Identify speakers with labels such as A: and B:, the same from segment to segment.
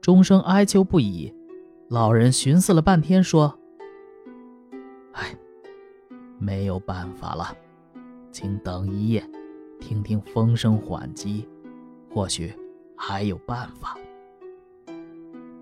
A: 钟声哀求不已。老人寻思了半天，说：“哎，没有办法了，请等一夜，听听风声缓急，或许还有办法。”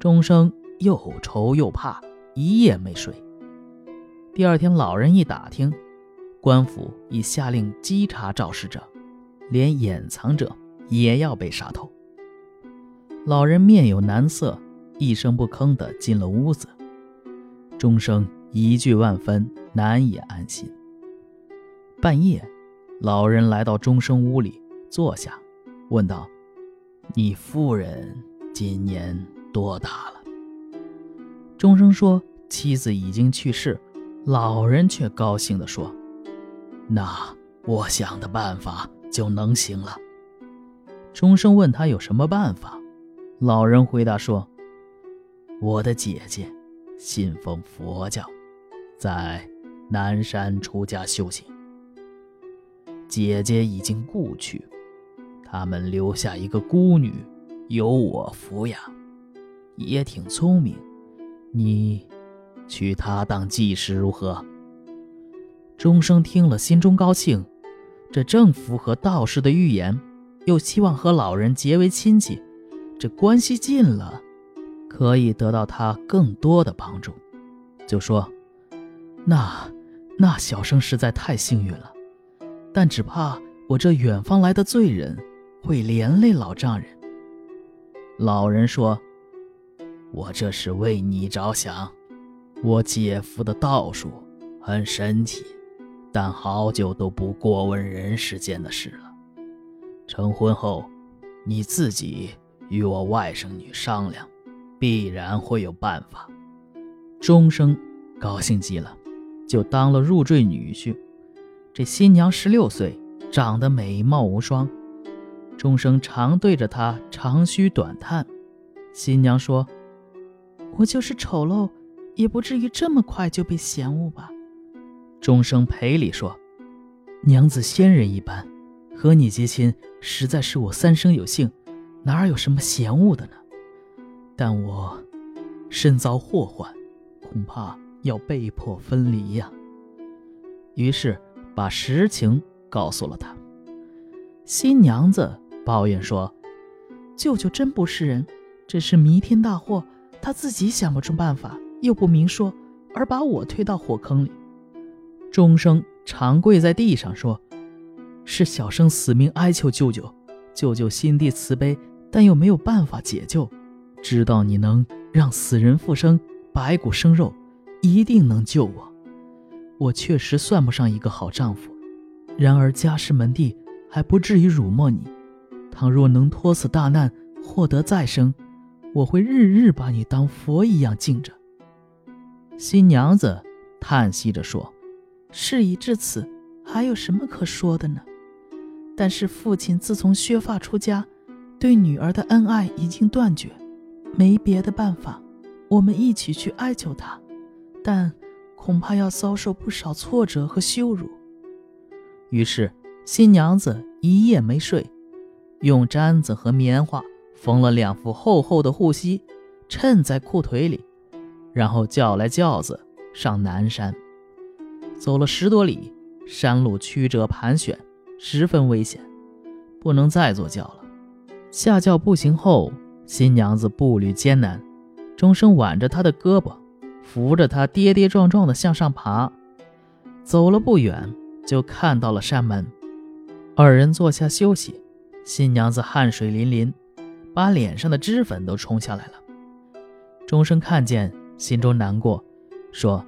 A: 钟声又愁又怕，一夜没睡。第二天，老人一打听，官府已下令稽查肇事者，连掩藏者也要被杀头。老人面有难色。一声不吭地进了屋子，钟声疑惧万分，难以安心。半夜，老人来到钟声屋里坐下，问道：“你夫人今年多大了？”钟声说：“妻子已经去世。”老人却高兴地说：“那我想的办法就能行了。”钟声问他有什么办法，老人回答说。我的姐姐信奉佛教，在南山出家修行。姐姐已经故去，他们留下一个孤女，由我抚养，也挺聪明。你娶她当继室如何？钟声听了，心中高兴，这正符合道士的预言，又希望和老人结为亲戚，这关系近了。可以得到他更多的帮助，就说：“那，那小生实在太幸运了，但只怕我这远方来的罪人会连累老丈人。”老人说：“我这是为你着想，我姐夫的道术很神奇，但好久都不过问人世间的事了。成婚后，你自己与我外甥女商量。”必然会有办法。钟声高兴极了，就当了入赘女婿。这新娘十六岁，长得美貌无双。钟声常对着她长吁短叹。新娘说：“
B: 我就是丑陋，也不至于这么快就被嫌恶吧？”
A: 钟声赔礼说：“娘子仙人一般，和你结亲实在是我三生有幸，哪有什么嫌恶的呢？”但我身遭祸患，恐怕要被迫分离呀。于是把实情告诉了他。新娘子抱怨说：“
B: 舅舅真不是人，这是弥天大祸。他自己想不出办法，又不明说，而把我推到火坑里。”
A: 钟声长跪在地上说：“是小生死命哀求舅舅，舅舅心地慈悲，但又没有办法解救。”知道你能让死人复生，白骨生肉，一定能救我。我确实算不上一个好丈夫，然而家世门第还不至于辱没你。倘若能脱此大难，获得再生，我会日日把你当佛一样敬着。新娘子叹息着说：“
B: 事已至此，还有什么可说的呢？但是父亲自从削发出家，对女儿的恩爱已经断绝。”没别的办法，我们一起去哀求他，但恐怕要遭受不少挫折和羞辱。
A: 于是新娘子一夜没睡，用毡子和棉花缝了两副厚厚的护膝，衬在裤腿里，然后叫来轿子上南山。走了十多里，山路曲折盘旋，十分危险，不能再坐轿了。下轿步行后。新娘子步履艰难，钟声挽着她的胳膊，扶着她跌跌撞撞地向上爬。走了不远，就看到了山门。二人坐下休息。新娘子汗水淋淋，把脸上的脂粉都冲下来了。钟声看见，心中难过，说：“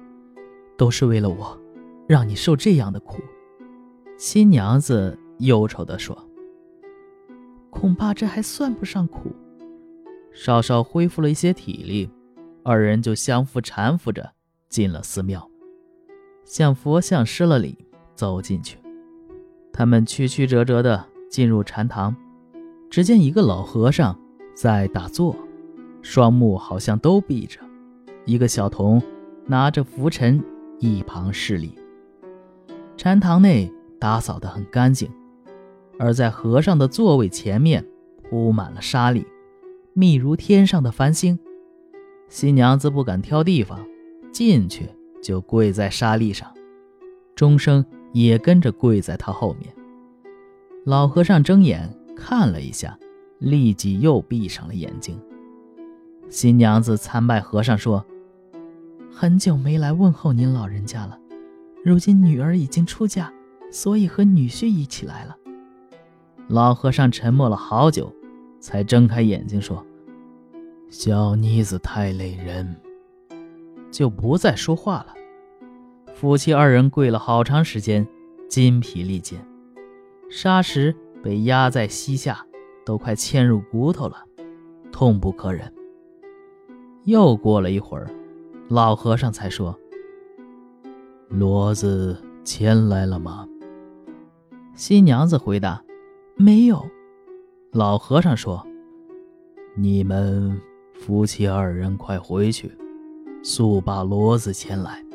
A: 都是为了我，让你受这样的苦。”新娘子忧愁地说：“
B: 恐怕这还算不上苦。”
A: 稍稍恢复了一些体力，二人就相互搀扶着进了寺庙，向佛像施了礼，走进去。他们曲曲折折地进入禅堂，只见一个老和尚在打坐，双目好像都闭着。一个小童拿着拂尘，一旁侍礼。禅堂内打扫得很干净，而在和尚的座位前面铺满了沙粒。密如天上的繁星。新娘子不敢挑地方，进去就跪在沙砾上，钟声也跟着跪在她后面。老和尚睁眼看了一下，立即又闭上了眼睛。新娘子参拜和尚说：“
B: 很久没来问候您老人家了，如今女儿已经出嫁，所以和女婿一起来了。”
A: 老和尚沉默了好久，才睁开眼睛说：“小妮子太累人。”就不再说话了。夫妻二人跪了好长时间，筋疲力尽，沙石被压在膝下，都快嵌入骨头了，痛不可忍。又过了一会儿，老和尚才说：“骡子牵来了吗？”新娘子回答：“
B: 没有。”
A: 老和尚说：“你们夫妻二人快回去，速把骡子牵来。”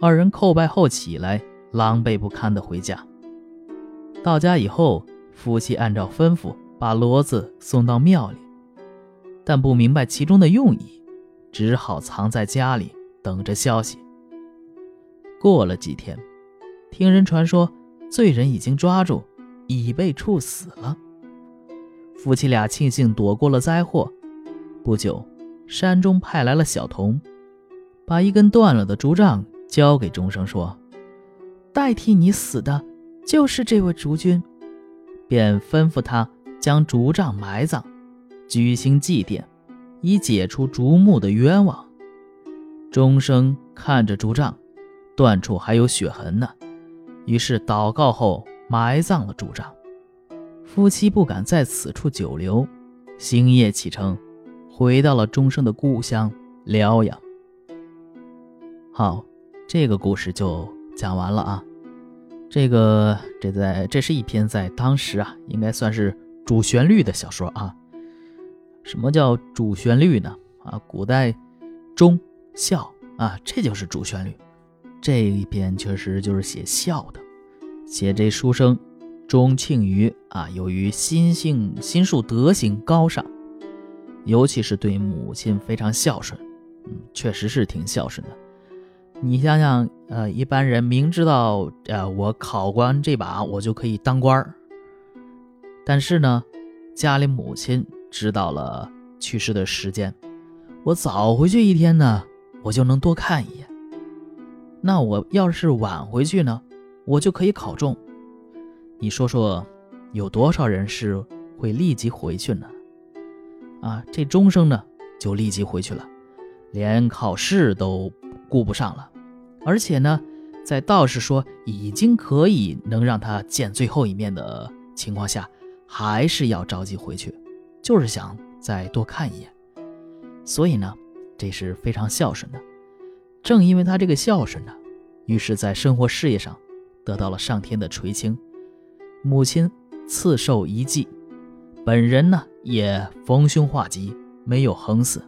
A: 二人叩拜后起来，狼狈不堪地回家。到家以后，夫妻按照吩咐把骡子送到庙里。但不明白其中的用意，只好藏在家里等着消息。过了几天，听人传说罪人已经抓住，已被处死了。夫妻俩庆幸躲过了灾祸。不久，山中派来了小童，把一根断了的竹杖交给钟生，说：“
B: 代替你死的，就是这位竹君。”
A: 便吩咐他将竹杖埋葬。举行祭奠，以解除竹木的冤枉。钟生看着竹杖，断处还有血痕呢，于是祷告后埋葬了竹杖。夫妻不敢在此处久留，星夜启程，回到了钟生的故乡辽阳。好，这个故事就讲完了啊。这个这在这是一篇在当时啊，应该算是主旋律的小说啊。什么叫主旋律呢？啊，古代忠孝啊，这就是主旋律。这一篇确实就是写孝的，写这书生钟庆余啊，由于心性心术德行高尚，尤其是对母亲非常孝顺，嗯，确实是挺孝顺的。你想想，呃，一般人明知道，呃，我考官这把我就可以当官儿，但是呢，家里母亲。知道了去世的时间，我早回去一天呢，我就能多看一眼。那我要是晚回去呢，我就可以考中。你说说，有多少人是会立即回去呢？啊，这钟生呢，就立即回去了，连考试都顾不上了。而且呢，在道士说已经可以能让他见最后一面的情况下，还是要着急回去。就是想再多看一眼，所以呢，这是非常孝顺的。正因为他这个孝顺呢，于是在生活事业上得到了上天的垂青，母亲赐寿一计，本人呢也逢凶化吉，没有横死。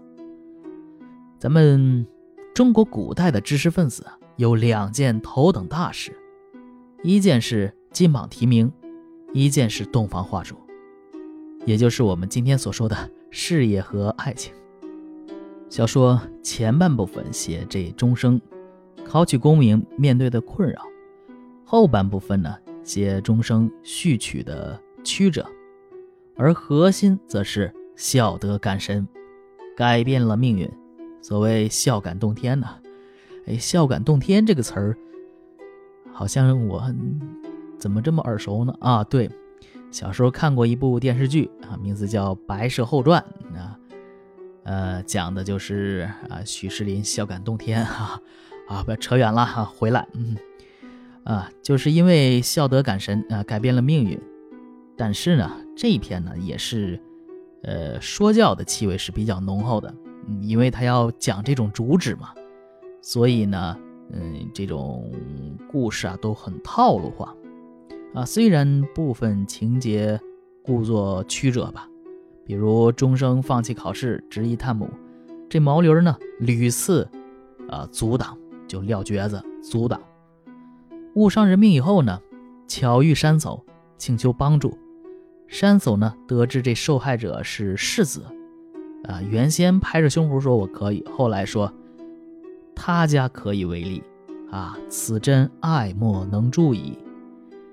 A: 咱们中国古代的知识分子有两件头等大事，一件是金榜题名，一件是洞房花烛。也就是我们今天所说的事业和爱情。小说前半部分写这终生考取功名面对的困扰，后半部分呢写终生续娶的曲折，而核心则是孝德感神，改变了命运。所谓孝感动天呢，哎，孝感动天这个词儿，好像我怎么这么耳熟呢？啊，对。小时候看过一部电视剧啊，名字叫《白蛇后传》啊，呃，讲的就是啊，许世林孝感动天哈啊，不要扯远了哈，回来，嗯，啊，就是因为孝德感神啊，改变了命运。但是呢，这一篇呢也是，呃，说教的气味是比较浓厚的，嗯，因为他要讲这种主旨嘛，所以呢，嗯，这种故事啊都很套路化。啊，虽然部分情节故作曲折吧，比如钟生放弃考试，执意探母，这毛驴呢屡次啊阻挡，就撂蹶子阻挡，误伤人命以后呢，巧遇山叟，请求帮助，山叟呢得知这受害者是世子，啊，原先拍着胸脯说我可以，后来说他家可以为例，啊，此真爱莫能助矣，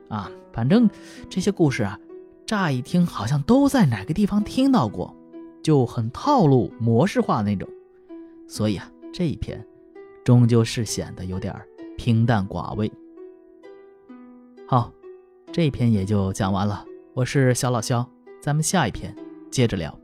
A: 啊，反正这些故事啊，乍一听好像都在哪个地方听到过，就很套路模式化那种，所以啊，这一篇终究是显得有点平淡寡味。好，这篇也就讲完了。我是小老肖，咱们下一篇接着聊。